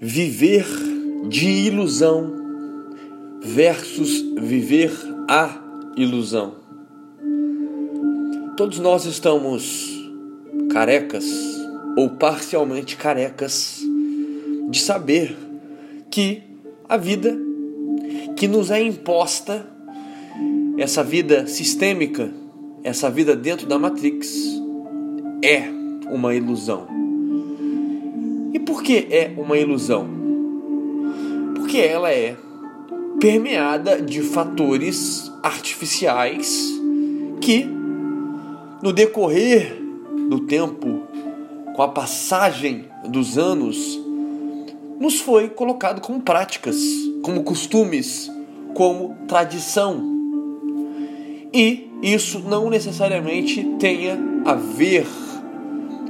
Viver de ilusão versus viver a ilusão. Todos nós estamos carecas ou parcialmente carecas de saber que a vida que nos é imposta, essa vida sistêmica, essa vida dentro da Matrix, é uma ilusão. E por que é uma ilusão? Porque ela é permeada de fatores artificiais que, no decorrer do tempo, com a passagem dos anos, nos foi colocado como práticas, como costumes, como tradição. E isso não necessariamente tenha a ver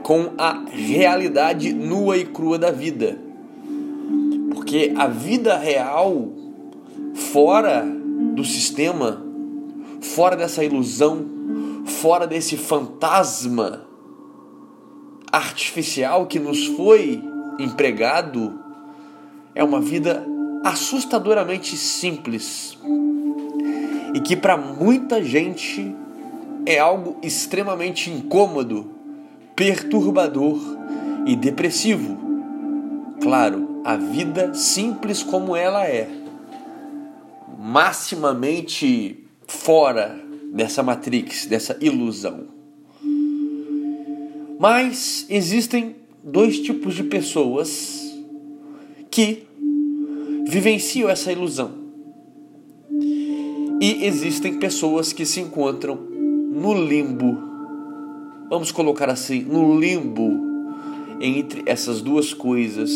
com a realidade nua e crua da vida. Porque a vida real, fora do sistema, fora dessa ilusão, fora desse fantasma artificial que nos foi empregado, é uma vida assustadoramente simples e que para muita gente é algo extremamente incômodo, perturbador e depressivo. Claro, a vida simples como ela é, maximamente fora dessa matrix, dessa ilusão. Mas existem dois tipos de pessoas que vivenciam essa ilusão. E existem pessoas que se encontram no limbo, vamos colocar assim, no limbo entre essas duas coisas.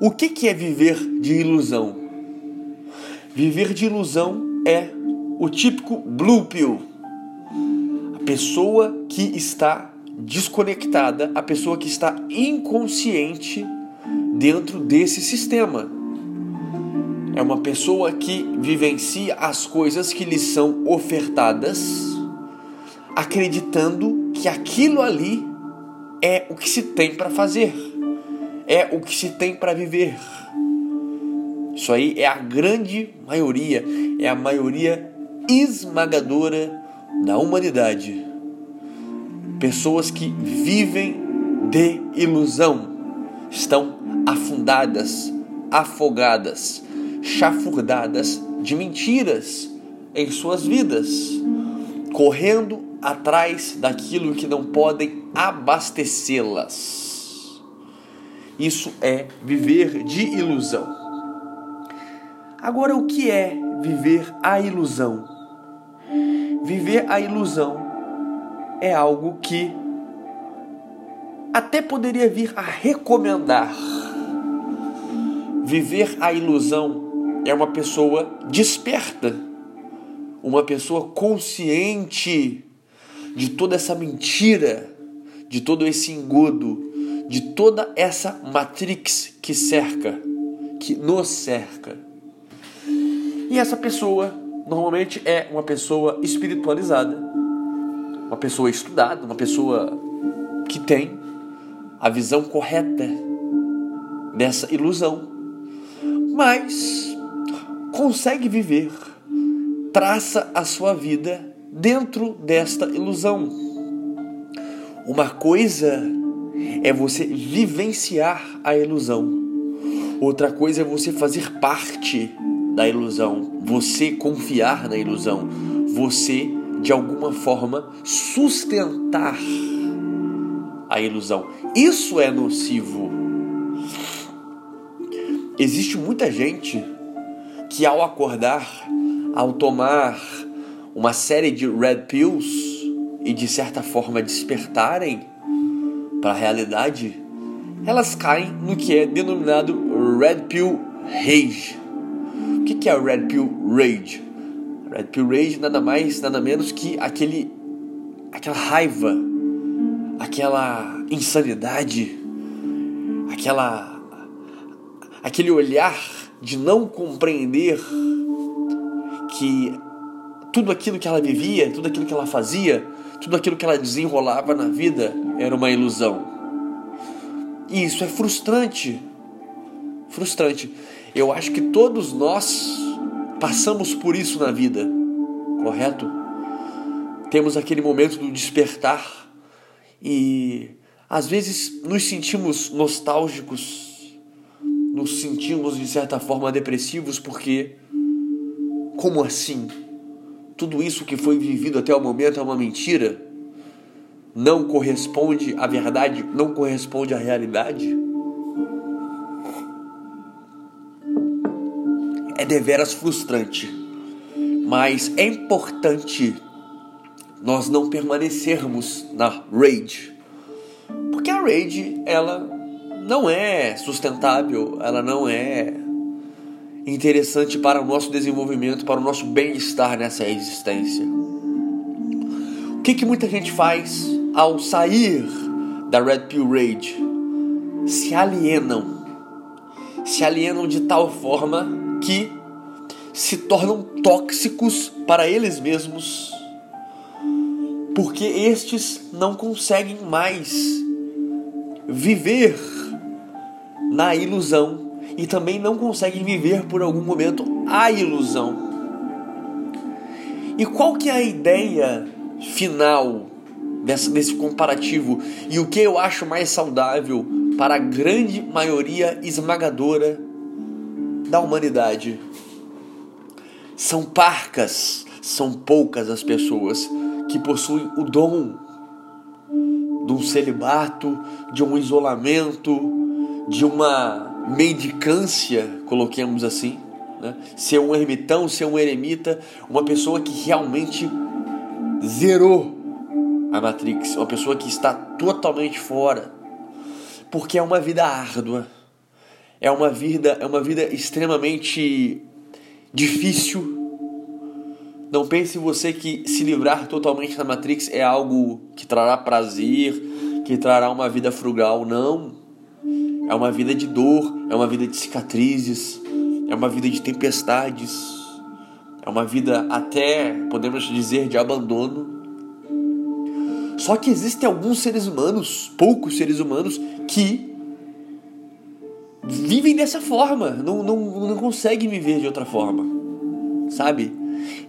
O que, que é viver de ilusão? Viver de ilusão é o típico blue pill. A pessoa que está desconectada, a pessoa que está inconsciente dentro desse sistema. É uma pessoa que vivencia as coisas que lhe são ofertadas, acreditando que aquilo ali é o que se tem para fazer, é o que se tem para viver. Isso aí é a grande maioria, é a maioria esmagadora da humanidade. Pessoas que vivem de ilusão estão afundadas, afogadas, chafurdadas de mentiras em suas vidas, correndo atrás daquilo que não podem abastecê-las. Isso é viver de ilusão. Agora, o que é viver a ilusão? Viver a ilusão é algo que até poderia vir a recomendar. Viver a ilusão é uma pessoa desperta, uma pessoa consciente de toda essa mentira, de todo esse engodo, de toda essa matrix que cerca, que nos cerca. E essa pessoa normalmente é uma pessoa espiritualizada, uma pessoa estudada, uma pessoa que tem a visão correta dessa ilusão, mas consegue viver, traça a sua vida dentro desta ilusão. Uma coisa é você vivenciar a ilusão, outra coisa é você fazer parte da ilusão, você confiar na ilusão, você de alguma forma sustentar a ilusão. Isso é nocivo. Existe muita gente que ao acordar, ao tomar uma série de red pills e de certa forma despertarem para a realidade, elas caem no que é denominado red pill rage. O que é red pill rage? Red pill rage nada mais, nada menos que aquele aquela raiva aquela insanidade, aquela aquele olhar de não compreender que tudo aquilo que ela vivia, tudo aquilo que ela fazia, tudo aquilo que ela desenrolava na vida era uma ilusão. E isso é frustrante. Frustrante. Eu acho que todos nós passamos por isso na vida, correto? Temos aquele momento do despertar e às vezes nos sentimos nostálgicos, nos sentimos de certa forma depressivos porque como assim? Tudo isso que foi vivido até o momento é uma mentira? Não corresponde à verdade? Não corresponde à realidade? É deveras frustrante, mas é importante nós não permanecermos na rage. Porque a rage, ela não é sustentável, ela não é interessante para o nosso desenvolvimento, para o nosso bem-estar nessa existência. O que, que muita gente faz ao sair da Red Pill Rage? Se alienam. Se alienam de tal forma que se tornam tóxicos para eles mesmos, porque estes não conseguem mais viver na ilusão e também não conseguem viver por algum momento a ilusão. E qual que é a ideia final dessa, desse comparativo e o que eu acho mais saudável para a grande maioria esmagadora da humanidade? São parcas, são poucas as pessoas que possuem o dom de um celibato, de um isolamento, de uma mendicância, coloquemos assim, né? ser um ermitão, ser um eremita, uma pessoa que realmente zerou a Matrix, uma pessoa que está totalmente fora, porque é uma vida árdua, é uma vida, é uma vida extremamente difícil. Não pense você que se livrar totalmente da Matrix é algo que trará prazer, que trará uma vida frugal, não. É uma vida de dor, é uma vida de cicatrizes, é uma vida de tempestades, é uma vida até, podemos dizer, de abandono. Só que existem alguns seres humanos, poucos seres humanos, que vivem dessa forma, não, não, não conseguem viver de outra forma, sabe?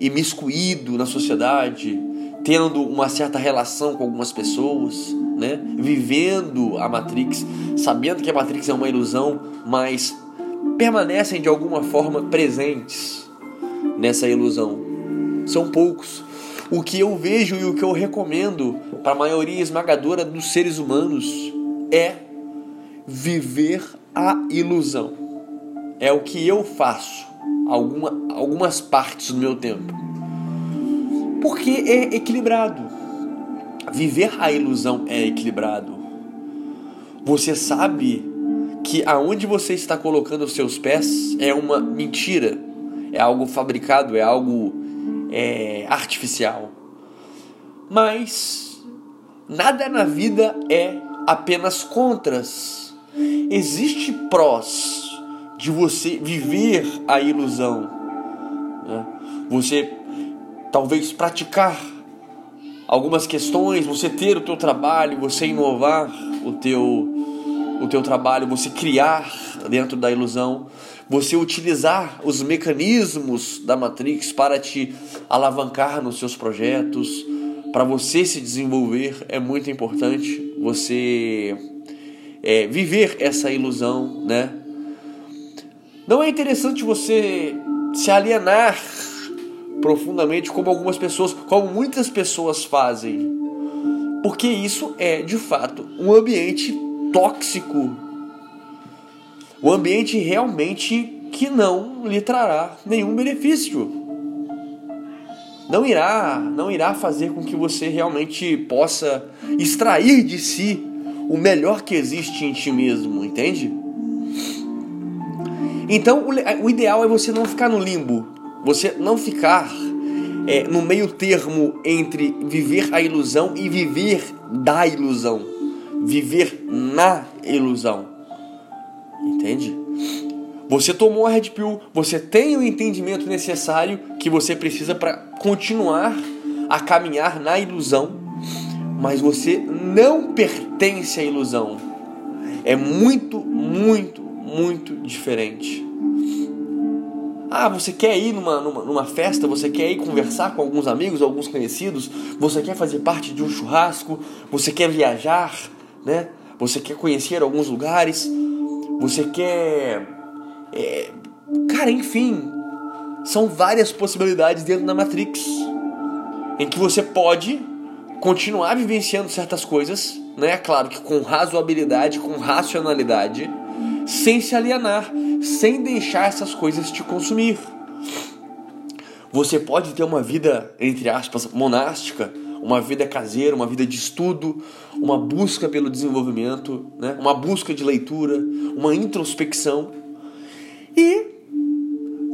Imiscuído na sociedade, tendo uma certa relação com algumas pessoas né? vivendo a Matrix, sabendo que a Matrix é uma ilusão, mas permanecem de alguma forma presentes nessa ilusão. São poucos. O que eu vejo e o que eu recomendo para a maioria esmagadora dos seres humanos é viver a ilusão. É o que eu faço alguma, algumas partes do meu tempo. Porque é equilibrado Viver a ilusão é equilibrado. Você sabe que aonde você está colocando os seus pés é uma mentira, é algo fabricado, é algo é, artificial. Mas nada na vida é apenas contras. Existe prós de você viver a ilusão. Né? Você talvez praticar algumas questões, você ter o teu trabalho, você inovar o teu o teu trabalho, você criar dentro da ilusão, você utilizar os mecanismos da Matrix para te alavancar nos seus projetos, para você se desenvolver, é muito importante você é, viver essa ilusão, né? Não é interessante você se alienar profundamente como algumas pessoas, como muitas pessoas fazem. Porque isso é, de fato, um ambiente tóxico. Um ambiente realmente que não lhe trará nenhum benefício. Não irá, não irá fazer com que você realmente possa extrair de si o melhor que existe em ti mesmo, entende? Então, o ideal é você não ficar no limbo, você não ficar é, no meio termo entre viver a ilusão e viver da ilusão. Viver na ilusão. Entende? Você tomou a Red Pill, você tem o entendimento necessário que você precisa para continuar a caminhar na ilusão, mas você não pertence à ilusão. é muito, muito, muito diferente. Ah, você quer ir numa, numa, numa, festa, você quer ir conversar com alguns amigos, alguns conhecidos, você quer fazer parte de um churrasco, você quer viajar, né? Você quer conhecer alguns lugares, você quer. É, cara, enfim, são várias possibilidades dentro da Matrix em que você pode continuar vivenciando certas coisas, né? Claro que com razoabilidade, com racionalidade, sem se alienar, sem deixar essas coisas te consumir. Você pode ter uma vida, entre aspas, monástica, uma vida caseira, uma vida de estudo, uma busca pelo desenvolvimento, né? uma busca de leitura, uma introspecção e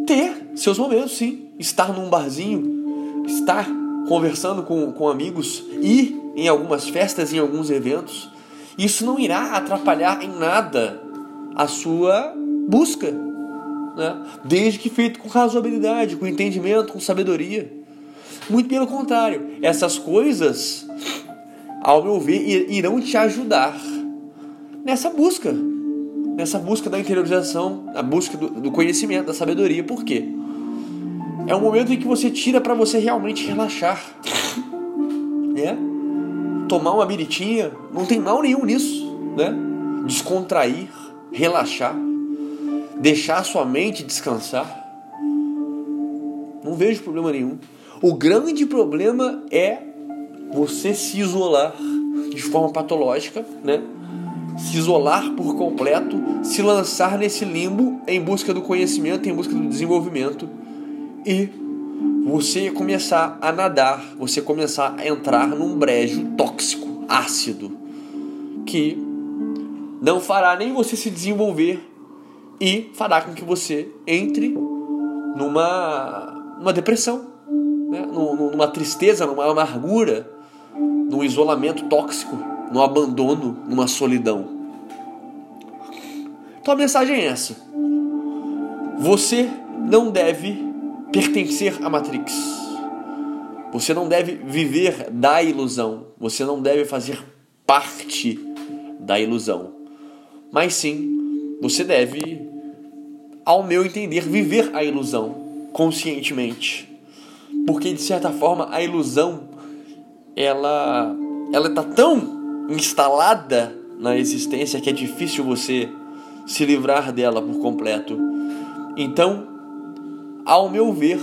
ter seus momentos, sim. Estar num barzinho, estar conversando com, com amigos, ir em algumas festas, em alguns eventos. Isso não irá atrapalhar em nada a sua busca, né? desde que feito com razoabilidade, com entendimento, com sabedoria. Muito pelo contrário, essas coisas, ao meu ver, irão te ajudar nessa busca, nessa busca da interiorização, a busca do, do conhecimento, da sabedoria. Por quê? É um momento em que você tira para você realmente relaxar, né? Tomar uma biritinha, não tem mal nenhum nisso, né? Descontrair, relaxar, deixar sua mente descansar. Não vejo problema nenhum. O grande problema é você se isolar de forma patológica, né? Se isolar por completo, se lançar nesse limbo em busca do conhecimento, em busca do desenvolvimento e você começar a nadar, você começar a entrar num brejo tóxico, ácido, que não fará nem você se desenvolver e fará com que você entre numa, numa depressão né? numa tristeza, numa amargura, num isolamento tóxico, num abandono, numa solidão. Então a mensagem é essa: você não deve pertencer à Matrix. Você não deve viver da ilusão. Você não deve fazer parte da ilusão. Mas sim, você deve, ao meu entender, viver a ilusão conscientemente porque de certa forma a ilusão ela ela está tão instalada na existência que é difícil você se livrar dela por completo. Então, ao meu ver,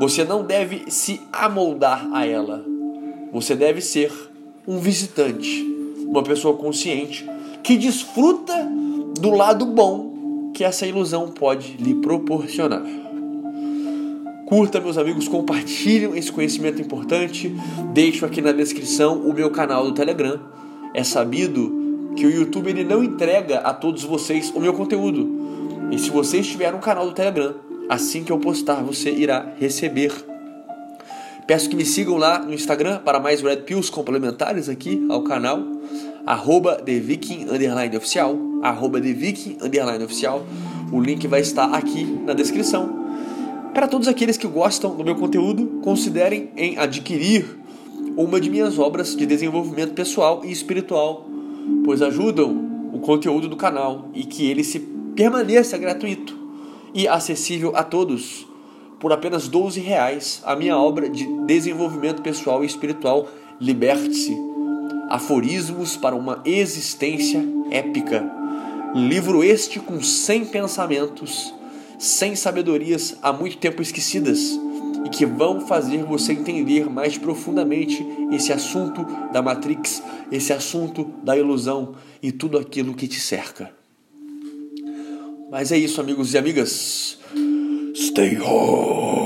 você não deve se amoldar a ela. Você deve ser um visitante, uma pessoa consciente que desfruta do lado bom que essa ilusão pode lhe proporcionar. Curta, meus amigos, compartilhem esse conhecimento importante. Deixo aqui na descrição o meu canal do Telegram. É sabido que o YouTube ele não entrega a todos vocês o meu conteúdo. E se você estiver no canal do Telegram, assim que eu postar, você irá receber. Peço que me sigam lá no Instagram para mais Red Pills complementares aqui ao canal. Arroba TheViking Oficial. Arroba TheViking Oficial. O link vai estar aqui na descrição. Para todos aqueles que gostam do meu conteúdo, considerem em adquirir uma de minhas obras de desenvolvimento pessoal e espiritual, pois ajudam o conteúdo do canal e que ele se permaneça gratuito e acessível a todos por apenas 12 reais a minha obra de desenvolvimento pessoal e espiritual Liberte-se Aforismos para uma existência épica. Livro este com 100 pensamentos sem sabedorias há muito tempo esquecidas e que vão fazer você entender mais profundamente esse assunto da Matrix, esse assunto da ilusão e tudo aquilo que te cerca. Mas é isso, amigos e amigas. Stay home.